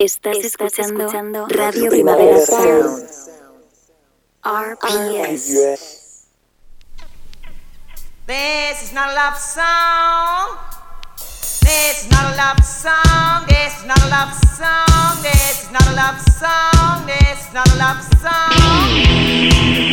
Estás, escuchando, Radio Primavera Sound. RPS. This is not a love song. This is not a love song. This is not a love song. This is not a love song. This is not a love song.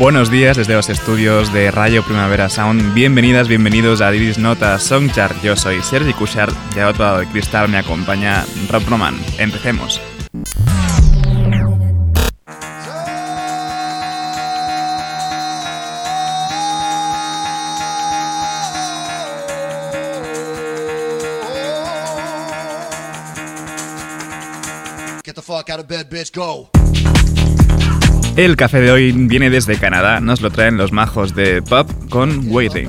Buenos días desde los estudios de Radio Primavera Sound. Bienvenidas, bienvenidos a Divis Nota Songchart. Yo soy Sergi Cushart y otro lado del cristal me acompaña Rob Roman. Empecemos. Get the fuck out of bed, bitch, go. El café de hoy viene desde Canadá, nos lo traen los majos de Pop con Waiting.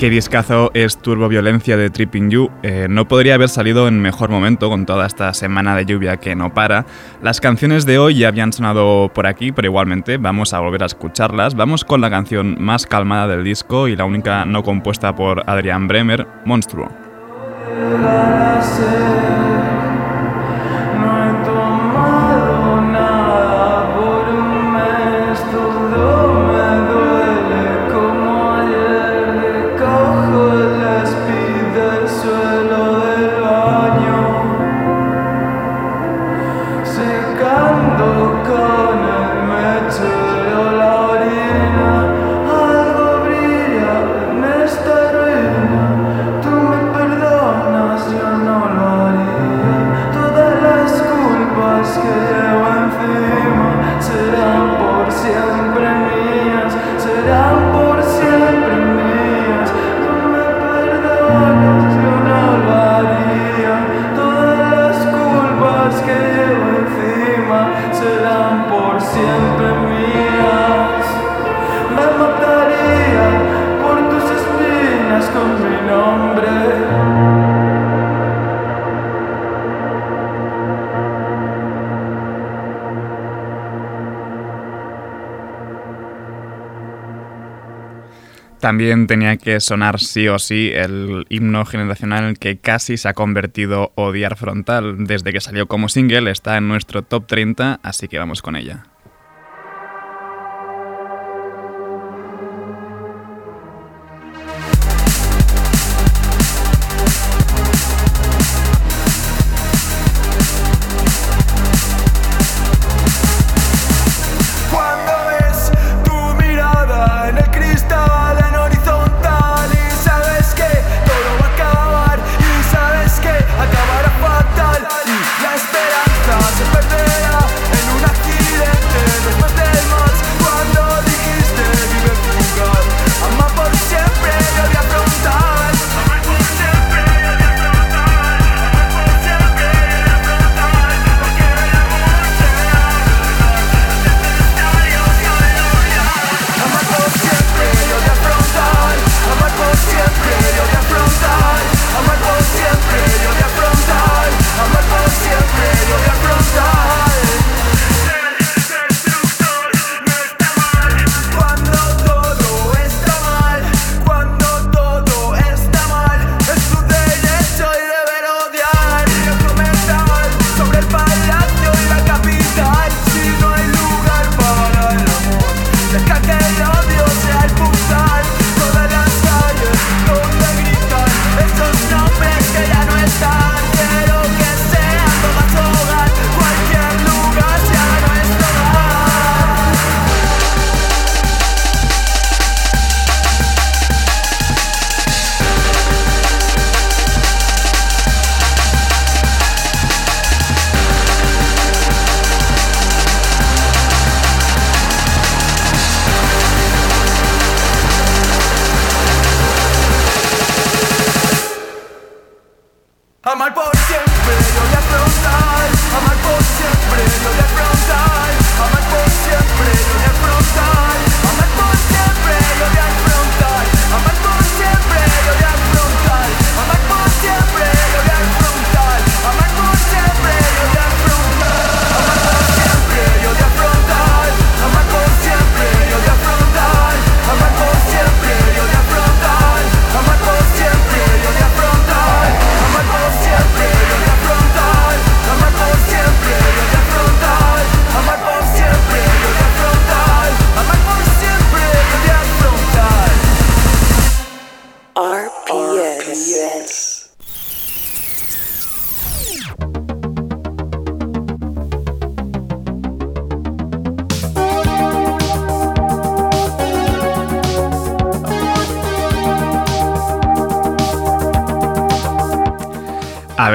Qué discazo es Turbo Violencia de Tripping You. Eh, no podría haber salido en mejor momento con toda esta semana de lluvia que no para. Las canciones de hoy ya habían sonado por aquí, pero igualmente vamos a volver a escucharlas. Vamos con la canción más calmada del disco y la única no compuesta por Adrian Bremer, Monstruo. También tenía que sonar sí o sí el himno generacional que casi se ha convertido Odiar Frontal. Desde que salió como single está en nuestro top 30, así que vamos con ella.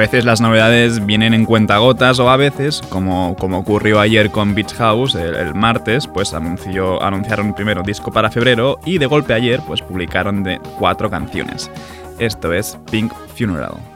Veces las novedades vienen en cuentagotas o a veces, como, como ocurrió ayer con Beach House, el, martes, pues anunció, anunciaron primero disco para febrero y de golpe ayer pues publicaron de cuatro canciones. Esto es Pink Funeral.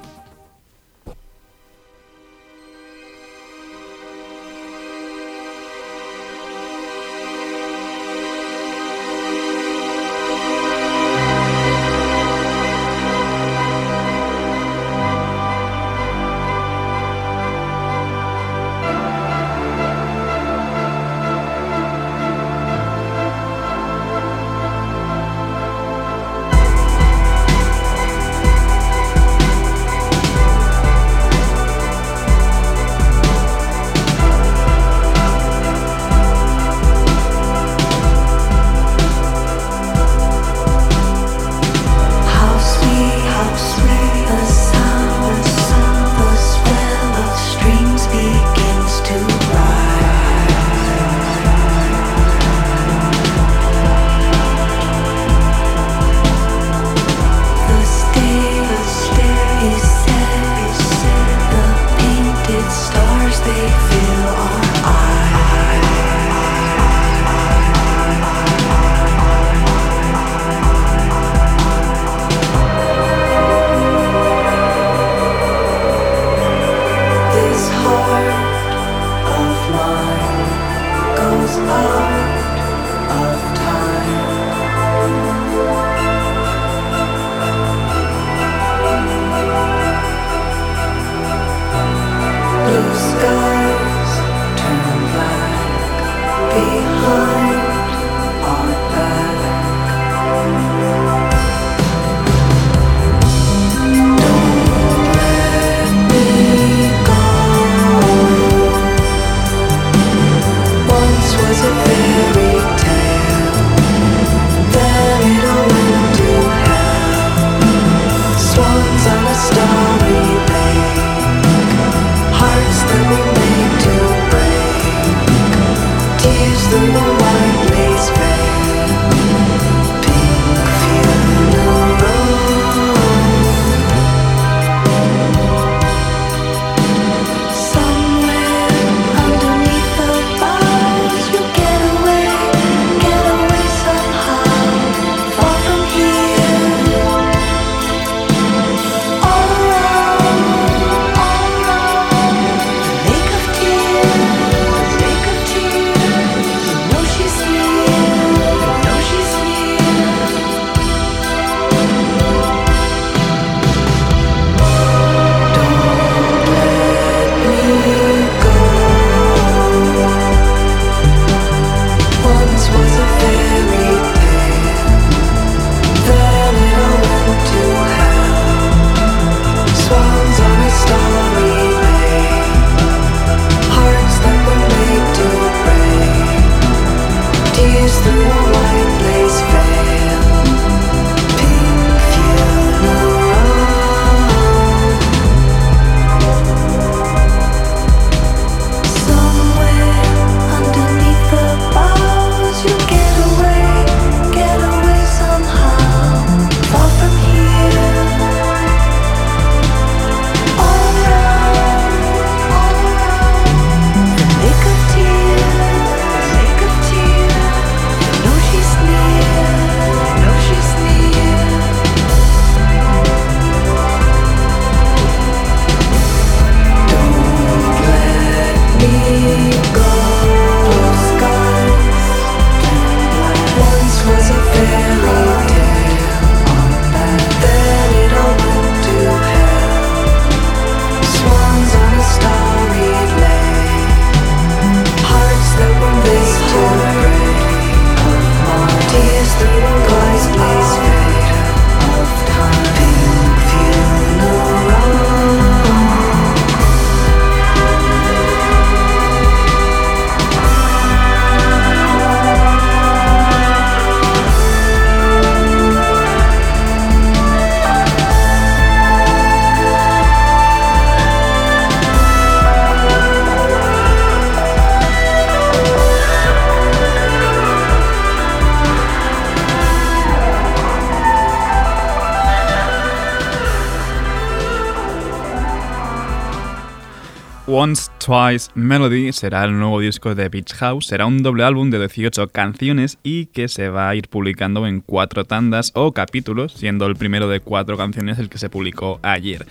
Twice Melody será el nuevo disco de Beach House, será un doble álbum de 18 canciones y que se va a ir publicando en cuatro tandas o capítulos, siendo el primero de cuatro canciones el que se publicó ayer.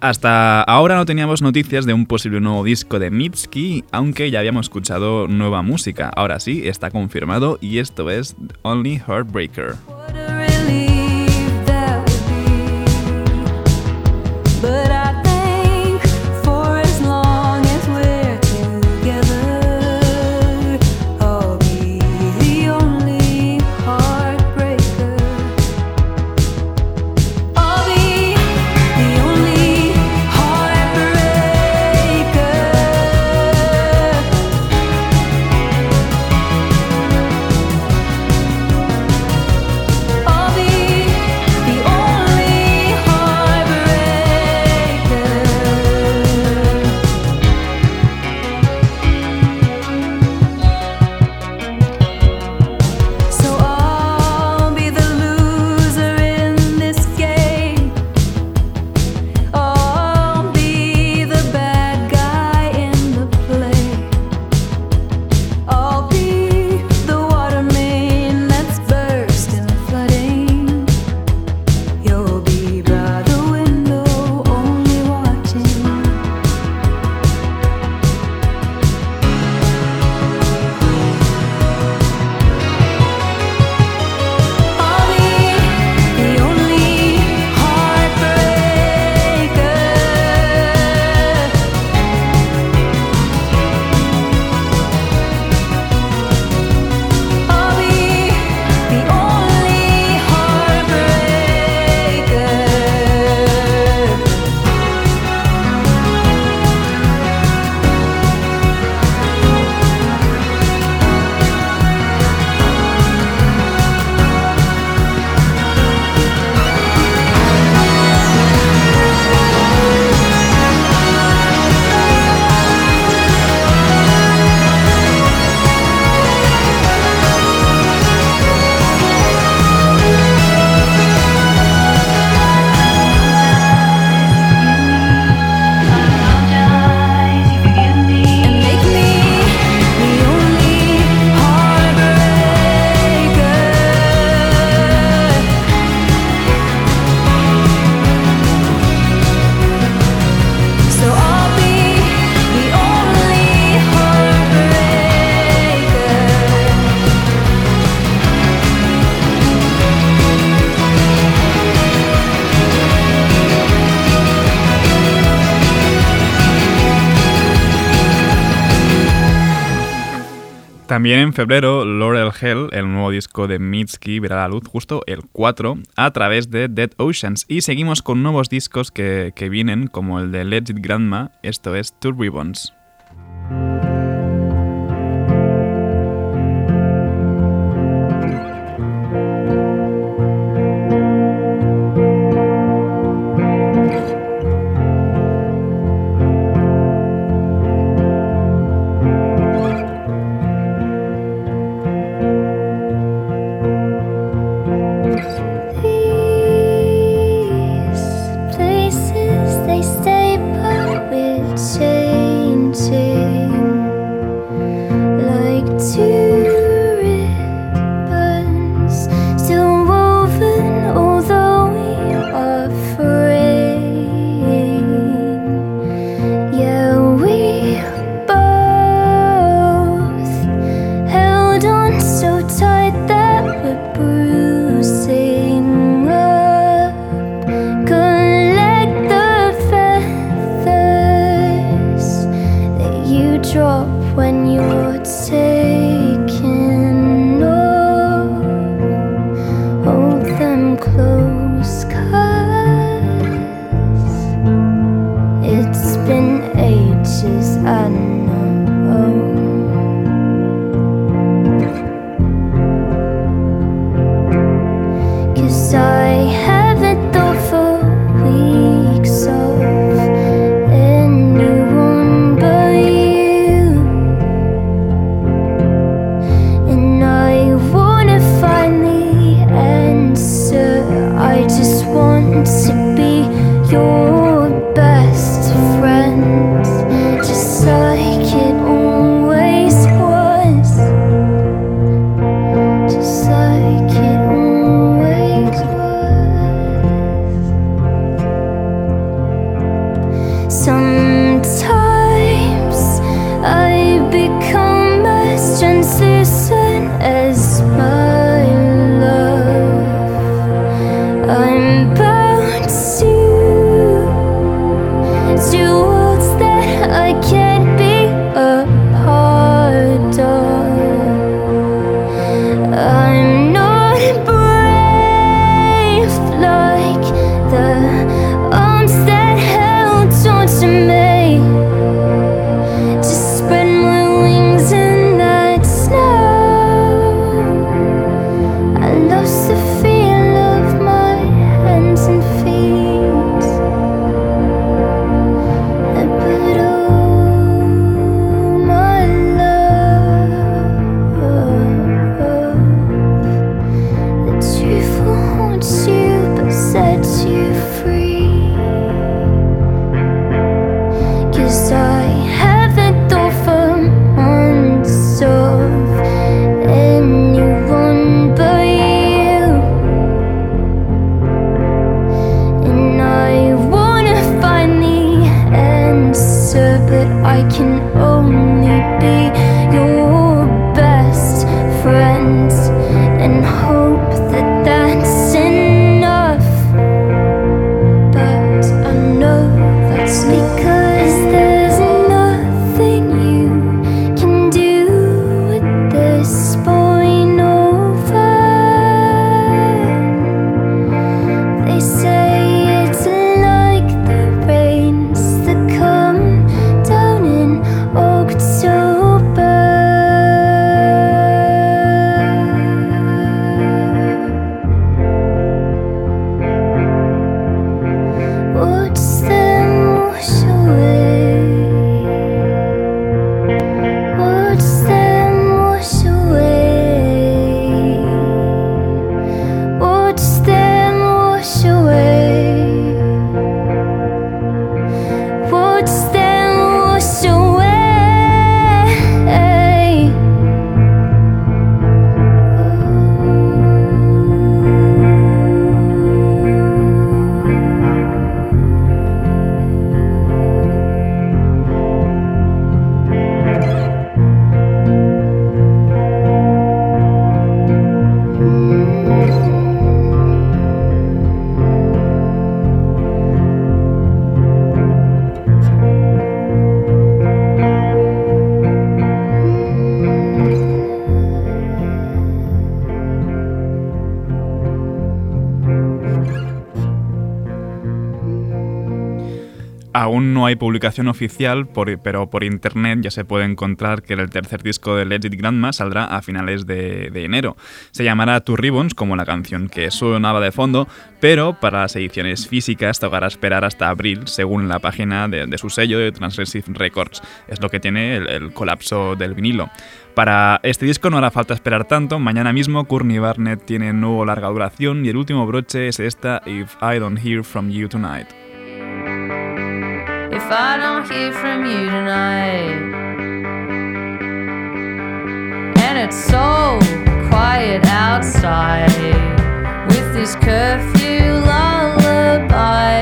Hasta ahora no teníamos noticias de un posible nuevo disco de Mitski, aunque ya habíamos escuchado nueva música. Ahora sí, está confirmado y esto es Only Heartbreaker. También en febrero, Laurel Hell, el nuevo disco de Mitski, verá la luz justo el 4 a través de Dead Oceans. Y seguimos con nuevos discos que, que vienen, como el de Legit Grandma, esto es Two Ribbons. Publicación oficial, pero por internet ya se puede encontrar que el tercer disco de Legit Grandma saldrá a finales de, enero. Se llamará Two Ribbons, como la canción que sonaba de fondo, pero para las ediciones físicas tocará esperar hasta abril, según la página de, su sello de Transgressive Records. Es lo que tiene el, colapso del vinilo. Para este disco no hará falta esperar tanto. Mañana mismo Courtney Barnett tiene nuevo larga duración y el último broche es esta If I Don't Hear From You Tonight. If I don't hear from you tonight. And it's so quiet outside with this curfew lullaby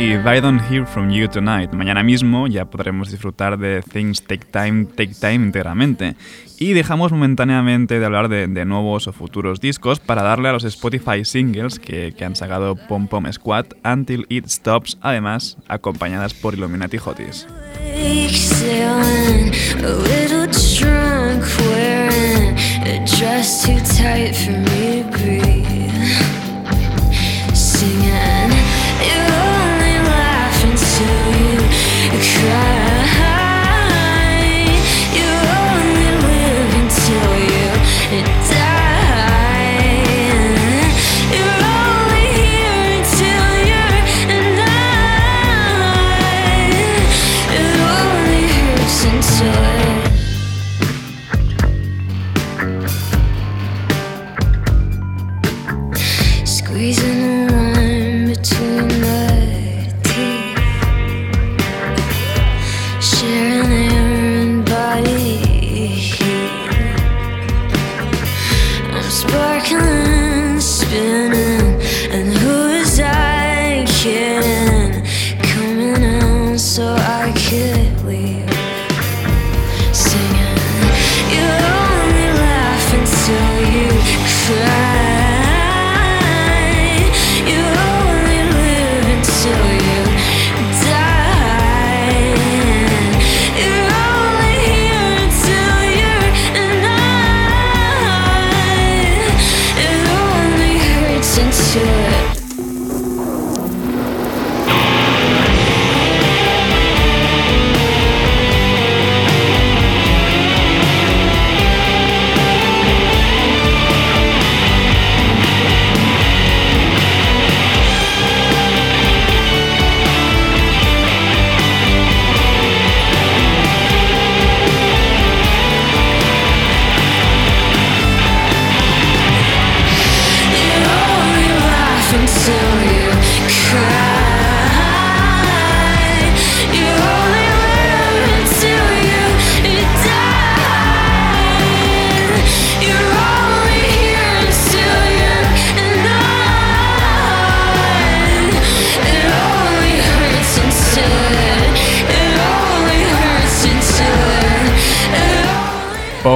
If I Don't Hear From You Tonight. Mañana mismo ya podremos disfrutar de Things Take Time, Take Time íntegramente. Y dejamos momentáneamente de hablar de, nuevos o futuros discos para darle a los Spotify singles que, que han sacado Pom Pom Squad, Until It Stops, además acompañadas por Illuminati Hotis.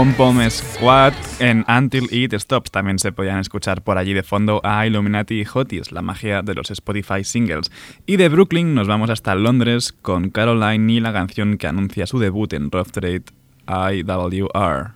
Pom Pom Squad en Until It Stops. También se podían escuchar por allí de fondo a Illuminati Hotties, la magia de los Spotify singles. Y de Brooklyn nos vamos hasta Londres con Caroline y la canción que anuncia su debut en Rough Trade IWR.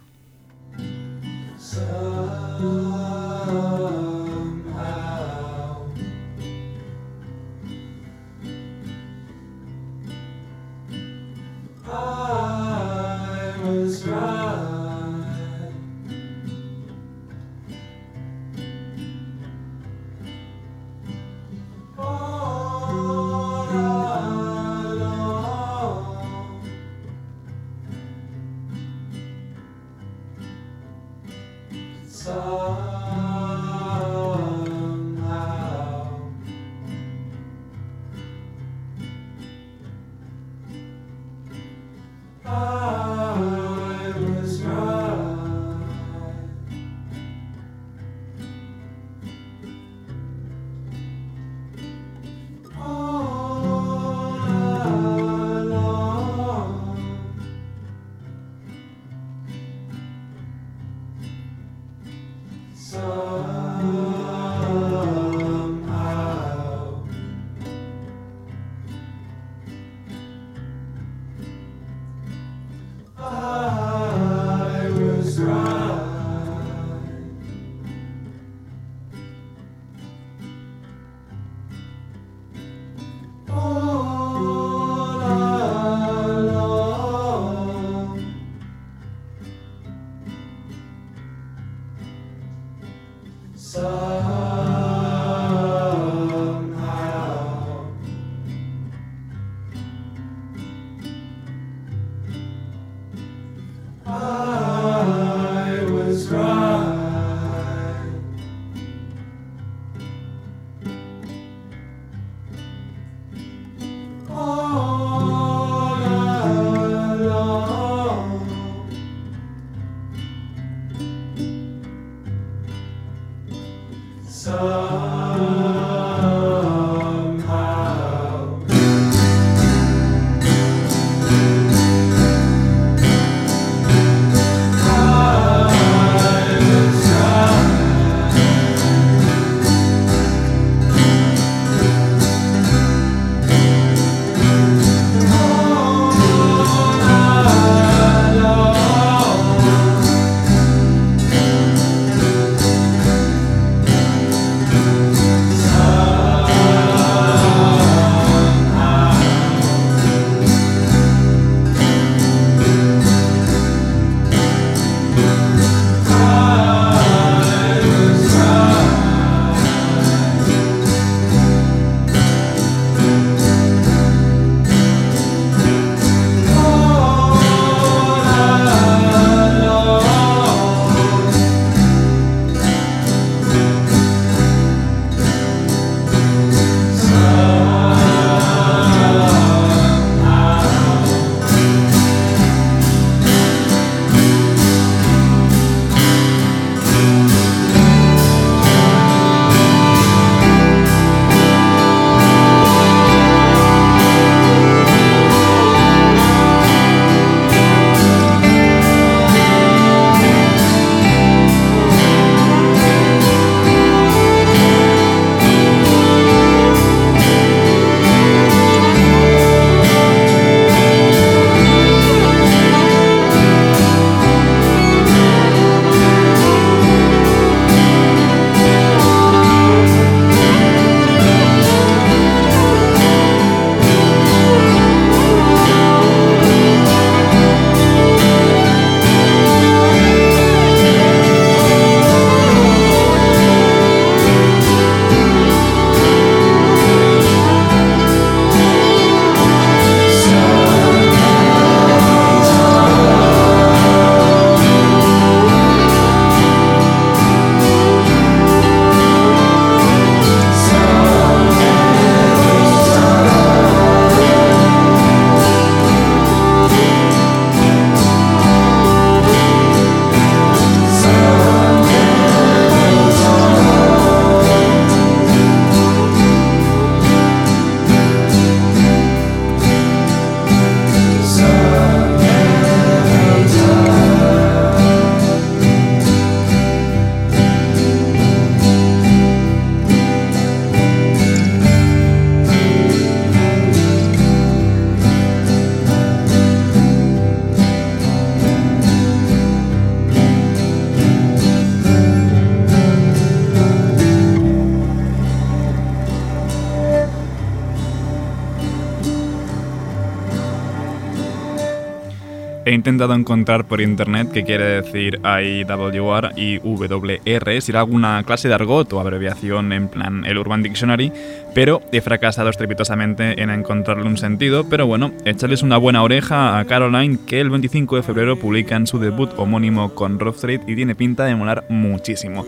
Intentado encontrar por internet qué quiere decir IWR y WR, si era alguna clase de argot o abreviación en plan el Urban Dictionary, pero he fracasado estrepitosamente en encontrarle un sentido. Pero bueno, echarles una buena oreja a Caroline, que el 25 de febrero publican su debut homónimo con Rough Street y tiene pinta de molar muchísimo.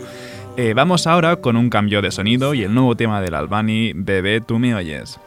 Eh, vamos ahora con un cambio de sonido y el nuevo tema del Albani, Bebé, tú me oyes.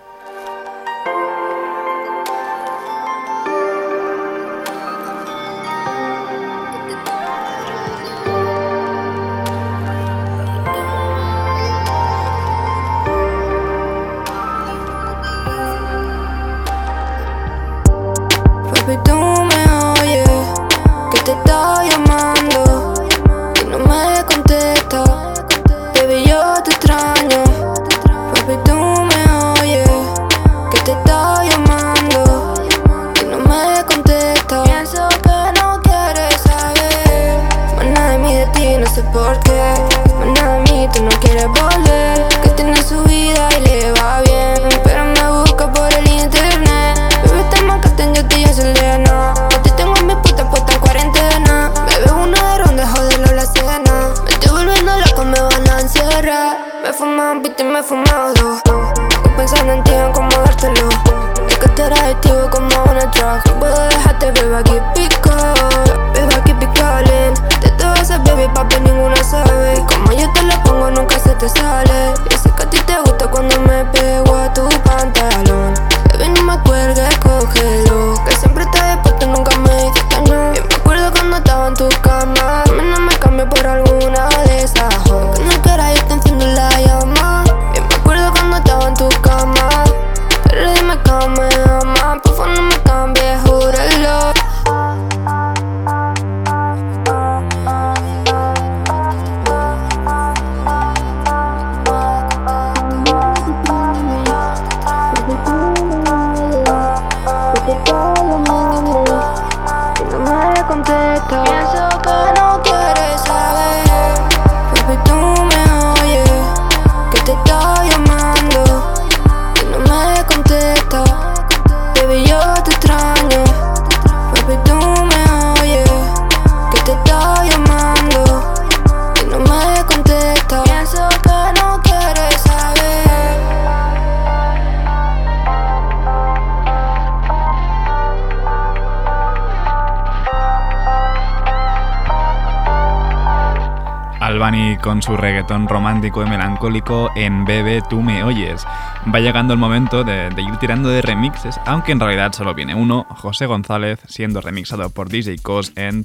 Su reggaetón romántico y melancólico en Bebe, tú me oyes. Va llegando el momento de, ir tirando de remixes, aunque en realidad solo viene uno, José González, siendo remixado por DJ Cos en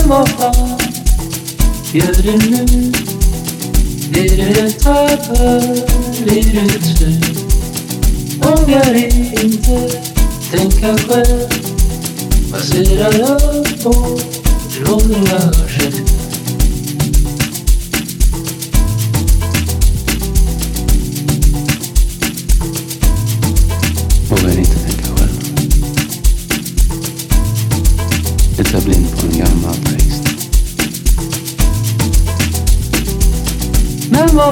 dröm och hat Gör det nu? Blir du ett papper blir du trött Vågar inte? Tänka själv Baserar allt på? Drogers rätt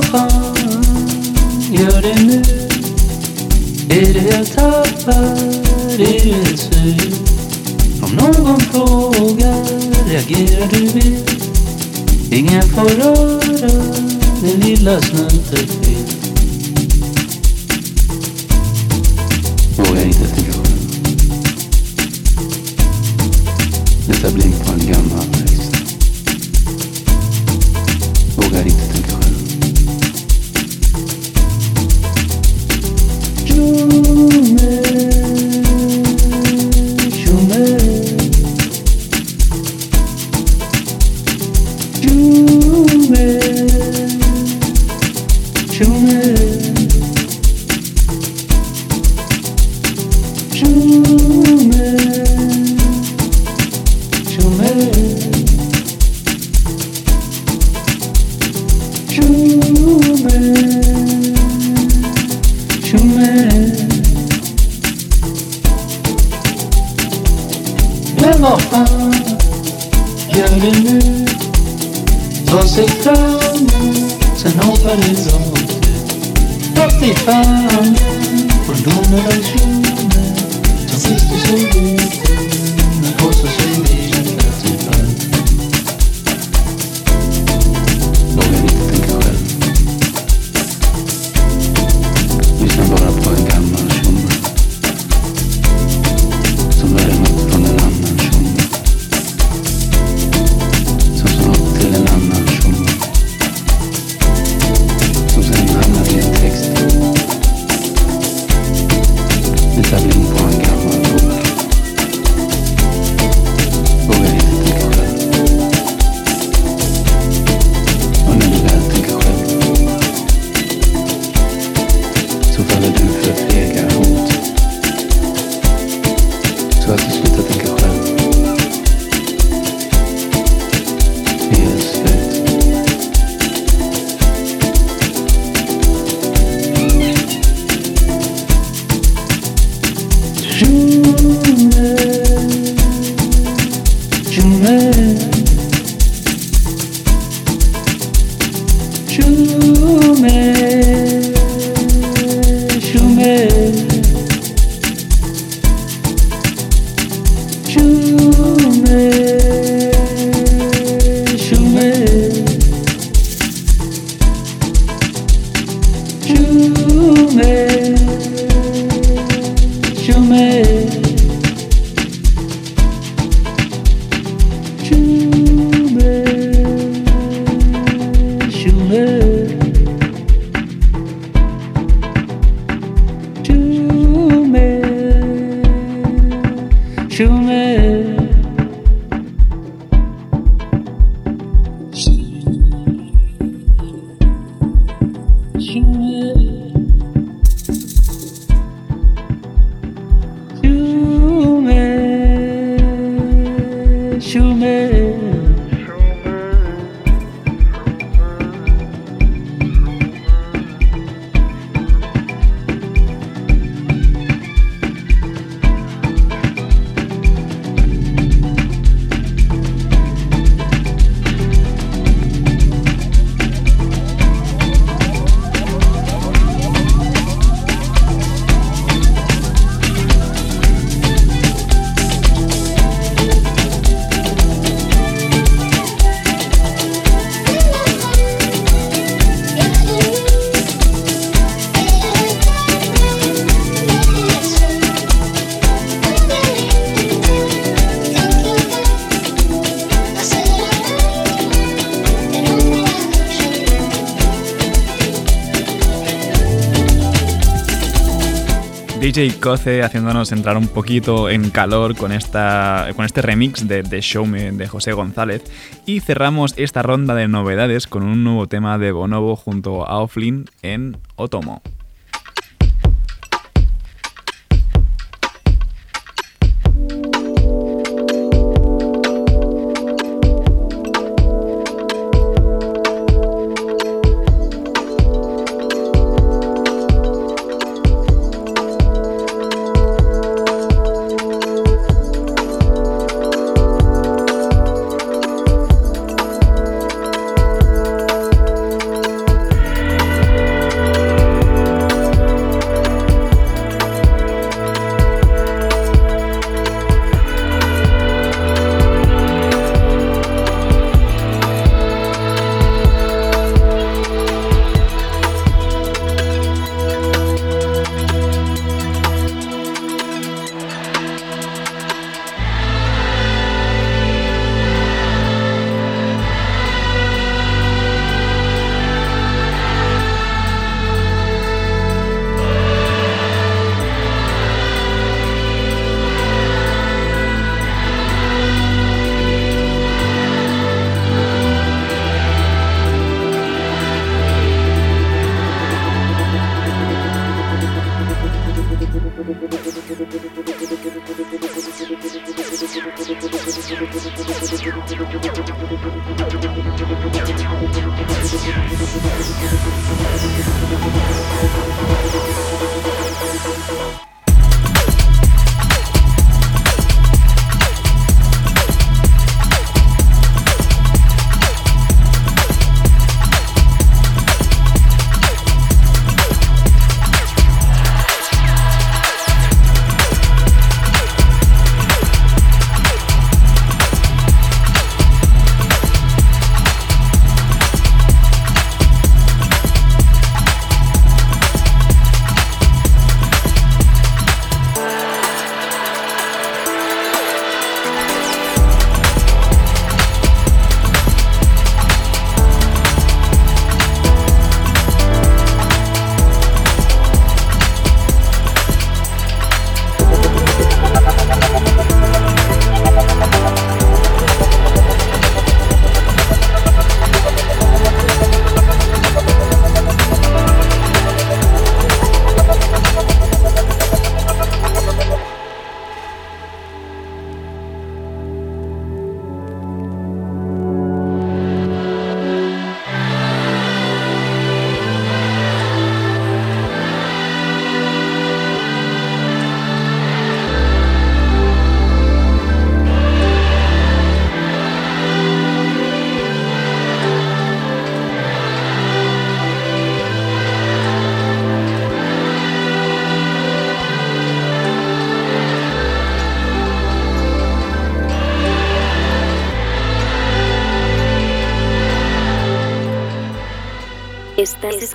fan gör det nu? Är det jag tappar? Är du helt sur? Om någon frågar reagerar du vilt Ingen får röra det lilla snuttet femme, pour le nom de la journée, j'insiste sur. DJ Coce haciéndonos entrar un poquito en calor con, esta, con este remix de, de Show Me de José González. Y cerramos esta ronda de novedades con un nuevo tema de Bonobo junto a Offlin en Otomo.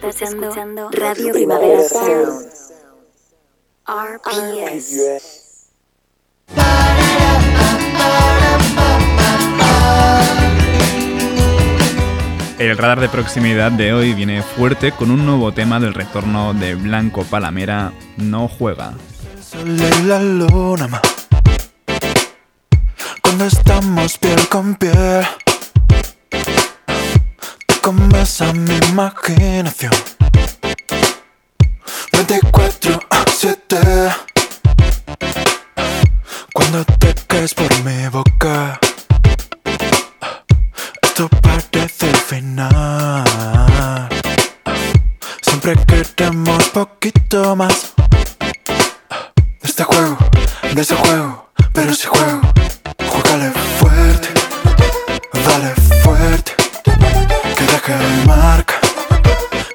Estás, escuchando, Radio Primavera Sound. RPS. El radar de proximidad de hoy viene fuerte con un nuevo tema del retorno de Blanco Palamera, No Juega. la luna. Cuando estamos piel con piel Te comes a mi imaginación. 24 a 7 Cuando te caes por mi boca Esto parece el final. Siempre queremos poquito más de este juego, de ese juego, pero si juego, juégale fuerte, dale fuerte, que deje marca,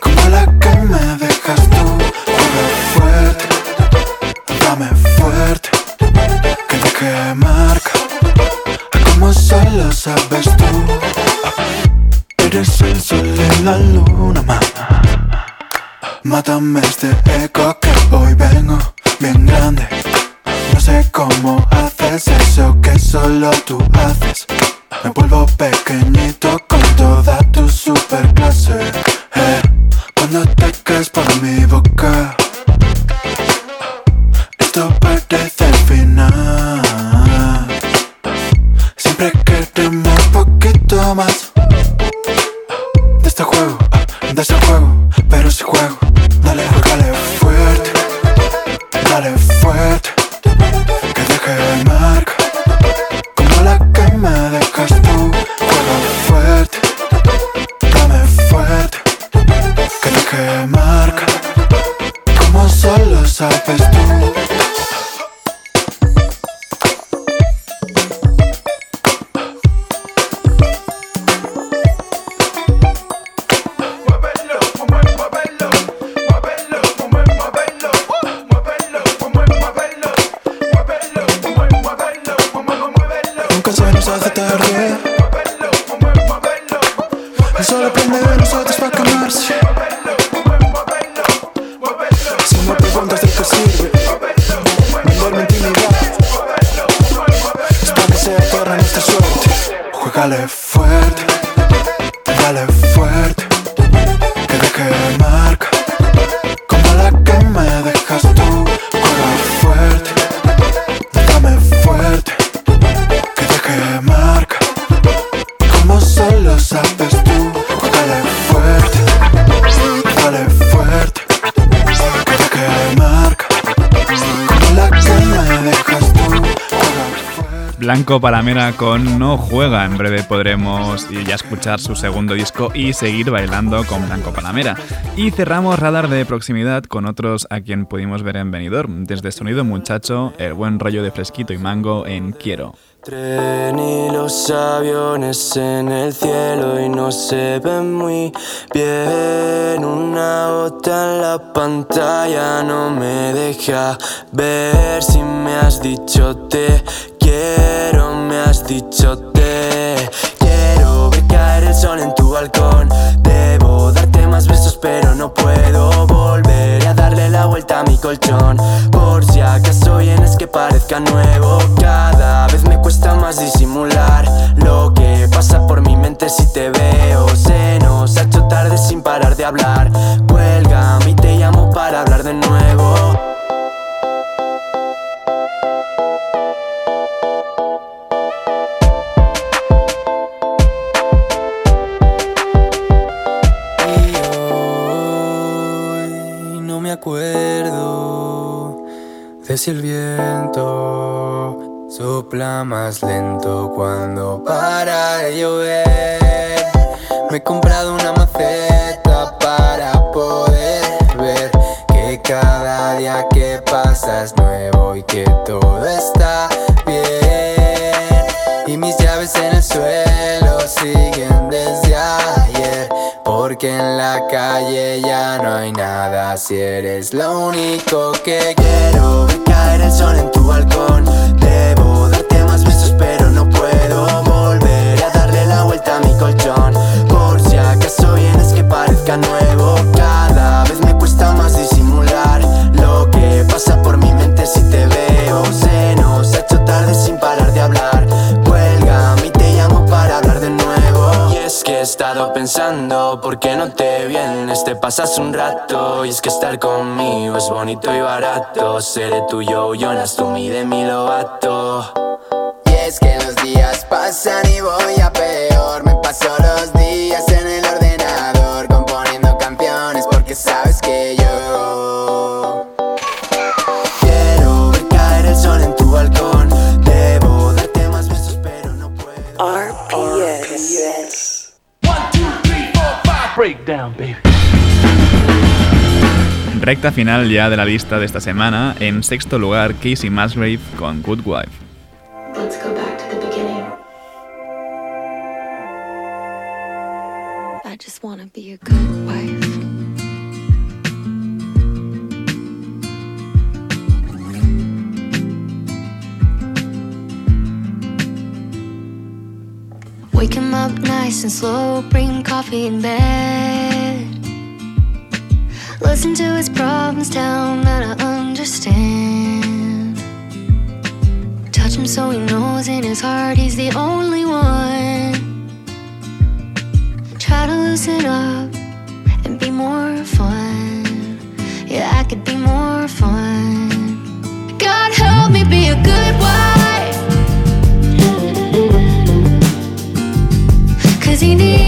como la que me dejas tú, juega fuerte, dame fuerte, que marca, como solo sabes tú, eres el sol y la luna, ma. Mátame este eco que hoy vengo bien grande. No sé cómo haces eso que solo tú haces. Me vuelvo pequeñito toda tu super clase. Eh, cuando te caes por mi boca, Blanco Palamera con No Juega. En breve podremos ya escuchar su segundo disco y seguir bailando con Blanco Palamera. Y cerramos radar de proximidad con otros a quien pudimos ver en Benidorm. Desde Sonido Muchacho, el buen rollo de fresquito y mango en Quiero. Tren los aviones en el cielo y no se ven muy bien. Una gota en la pantalla no me deja ver si me has dicho te quiero, me has dicho te quiero ver caer el sol en tu balcón. Debo darte más besos, pero no puedo volver a darle la vuelta a mi colchón. Por si acaso vienes que parezca nuevo, cada vez me cuesta más disimular lo que pasa por mi mente si te veo. Se nos ha hecho tarde sin parar de hablar. Cuelga, y te llamo para hablar de nuevo. De si el viento sopla más lento cuando para de llover. Me he comprado una maceta para poder ver que cada día que pasa es nuevo y que todo está bien. Y mis llaves en el suelo siguen desde ayer. Porque en la calle ya no hay nada si eres lo único que quiero. Ver caer el sol en tu balcón. Debo darte más besos, pero no puedo volver a darle la vuelta a mi colchón. Por si acaso vienes pensando, ¿por qué no te vienes? Te pasas un rato. Y es que estar conmigo es bonito y barato. Seré tuyo, Jonas, tú mi de mi lobato. Y es que los días pasan y voy Recta final ya de la lista de esta semana. En sexto lugar, Casey Musgrave con Good Wife. Wake him up nice and slow, bring coffee in bed. Listen to his problems, tell him that I understand. Touch him so he knows in his heart he's the only one. Try to loosen up and be more fun. Yeah, I could be more fun. God help me be a good wife. Cause he needs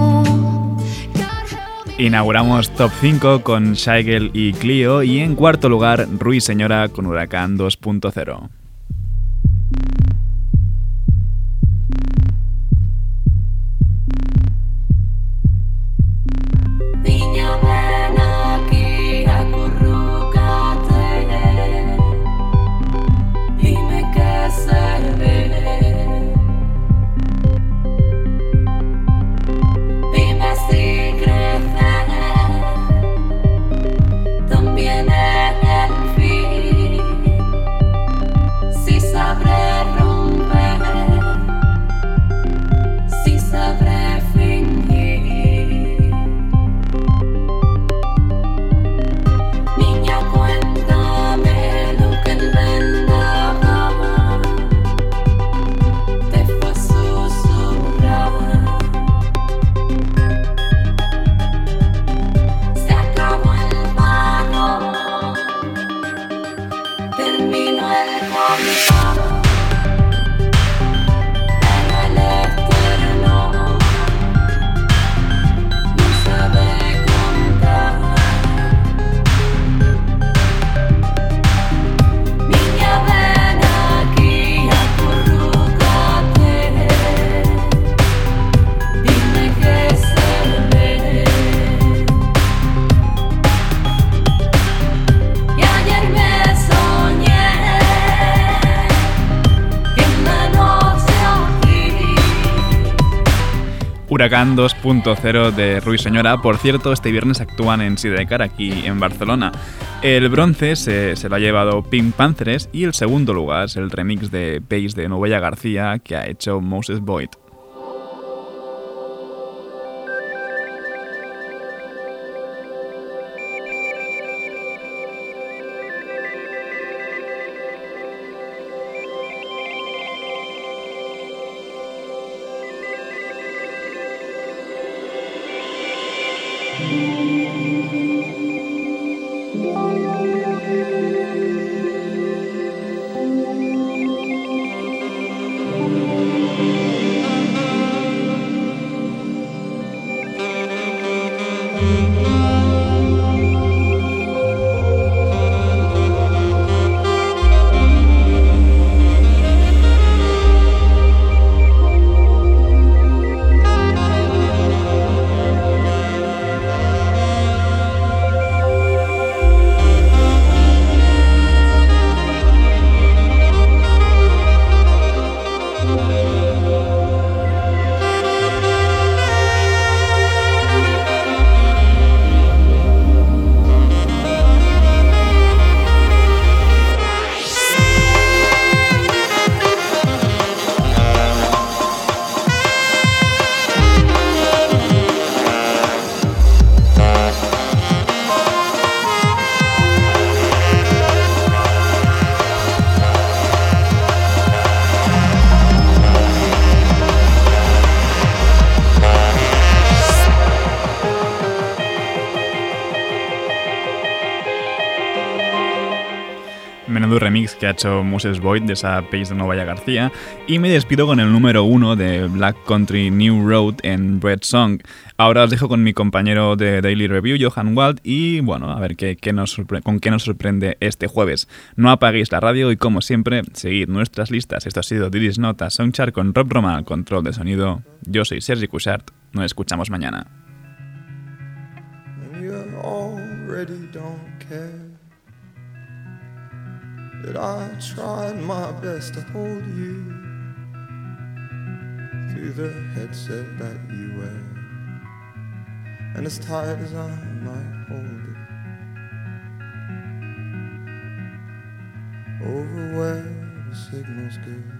Inauguramos Top 5 con Shaigel y Clio y en cuarto lugar Rui Señora con Huracán 2.0. Huracán 2.0 de Rui Señora. Por cierto, este viernes actúan en Sidecar aquí en Barcelona. El bronce se, se, lo ha llevado Pink Panthers y el segundo lugar es el remix de Pace de Novella García que ha hecho Moses Boyd. Remix que ha hecho Moses Boyd de esa page de Novaya García. Y me despido con el número uno de Black Country New Road en Bread Song. Ahora os dejo con mi compañero de Daily Review, Johan Wald, y bueno, a ver qué, con qué nos sorprende este jueves. No apaguéis la radio y como siempre, seguid nuestras listas. Esto ha sido Didis Nota Songchart con Rob Roman, control de sonido. Yo soy Sergi Cushart. Nos escuchamos mañana. That I tried my best to hold you through the headset that you wear. And as tight as I might hold it, over where the signal's good,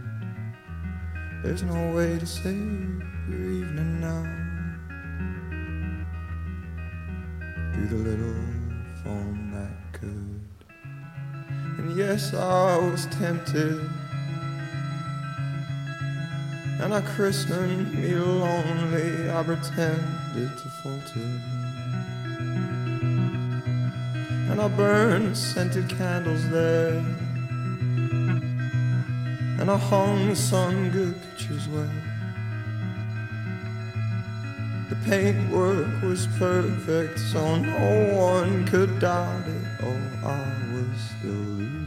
there's no way to save your evening now. Through the little phone that could. And yes, I was tempted. And I christened me lonely, I pretended to falter. And I burned scented candles there. And I hung some good pictures well. The paintwork was perfect, so no one could doubt it. Oh, I was still